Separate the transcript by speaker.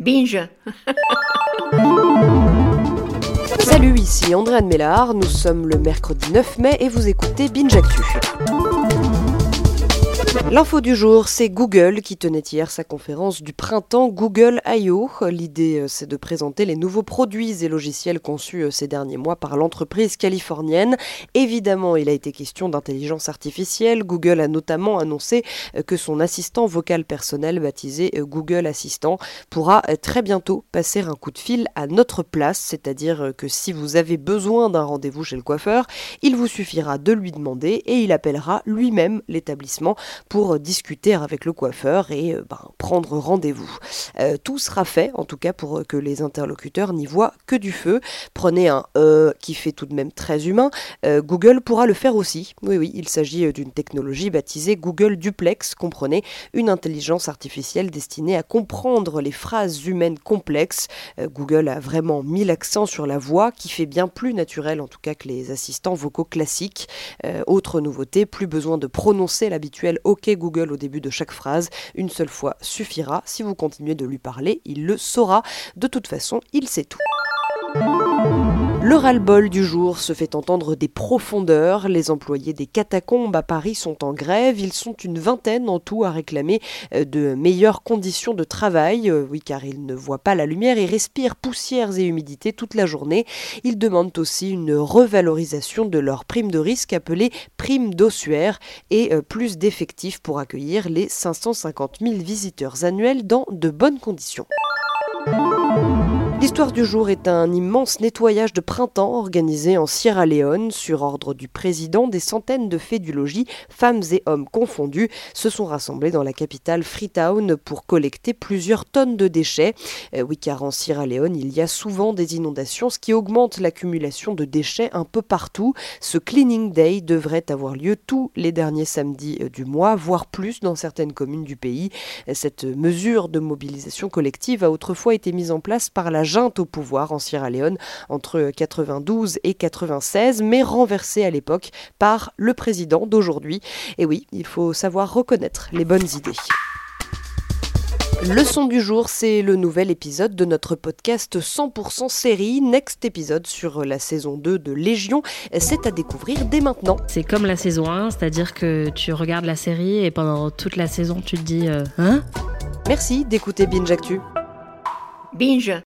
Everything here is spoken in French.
Speaker 1: Binge
Speaker 2: Salut, ici Andréane Mélard, nous sommes le mercredi 9 mai et vous écoutez Binge Actu. L'info du jour, c'est Google qui tenait hier sa conférence du printemps Google I.O. L'idée, euh, c'est de présenter les nouveaux produits et logiciels conçus euh, ces derniers mois par l'entreprise californienne. Évidemment, il a été question d'intelligence artificielle. Google a notamment annoncé euh, que son assistant vocal personnel, baptisé Google Assistant, pourra très bientôt passer un coup de fil à notre place, c'est-à-dire que si vous avez besoin d'un rendez-vous chez le coiffeur, il vous suffira de lui demander et il appellera lui-même l'établissement pour discuter avec le coiffeur et euh, ben, prendre rendez-vous. Euh, tout sera fait, en tout cas pour que les interlocuteurs n'y voient que du feu. Prenez un E qui fait tout de même très humain. Google pourra le faire aussi. Oui, oui, il s'agit d'une technologie baptisée Google Duplex. Comprenez, une intelligence artificielle destinée à comprendre les phrases humaines complexes. Google a vraiment mis l'accent sur la voix qui fait bien plus naturel en tout cas que les assistants vocaux classiques. autre nouveauté, plus besoin de prononcer l'habituel OK Google au début de chaque phrase. Une seule fois suffira. Si vous continuez de lui parler, il le saura. De toute façon, il sait tout. Le ras-le-bol du jour se fait entendre des profondeurs. Les employés des catacombes à Paris sont en grève. Ils sont une vingtaine en tout à réclamer euh, de meilleures conditions de travail. Euh, oui, car ils ne voient pas la lumière et respirent poussières et humidité toute la journée. Ils demandent aussi une revalorisation de leur prime de risque appelée prime d'ossuaire et euh, plus d'effectifs pour accueillir les 550 000 visiteurs annuels dans de bonnes conditions. L'histoire du jour est un immense nettoyage de printemps organisé en Sierra Leone sur ordre du président. Des centaines de faits du logis, femmes et hommes confondus, se sont rassemblés dans la capitale Freetown pour collecter plusieurs tonnes de déchets. Euh, oui, car en Sierra Leone, il y a souvent des inondations, ce qui augmente l'accumulation de déchets un peu partout. Ce Cleaning Day devrait avoir lieu tous les derniers samedis euh, du mois, voire plus dans certaines communes du pays. Cette mesure de mobilisation collective a autrefois été mise en place par la junte au pouvoir en Sierra Leone entre 92 et 96, mais renversée à l'époque par le président d'aujourd'hui. Et oui, il faut savoir reconnaître les bonnes idées. Le son du jour, c'est le nouvel épisode de notre podcast 100% série, Next épisode sur la saison 2 de Légion. C'est à découvrir dès maintenant.
Speaker 3: C'est comme la saison 1, c'est-à-dire que tu regardes la série et pendant toute la saison, tu te dis euh, Hein?
Speaker 2: Merci d'écouter Binge Actu.
Speaker 1: Binge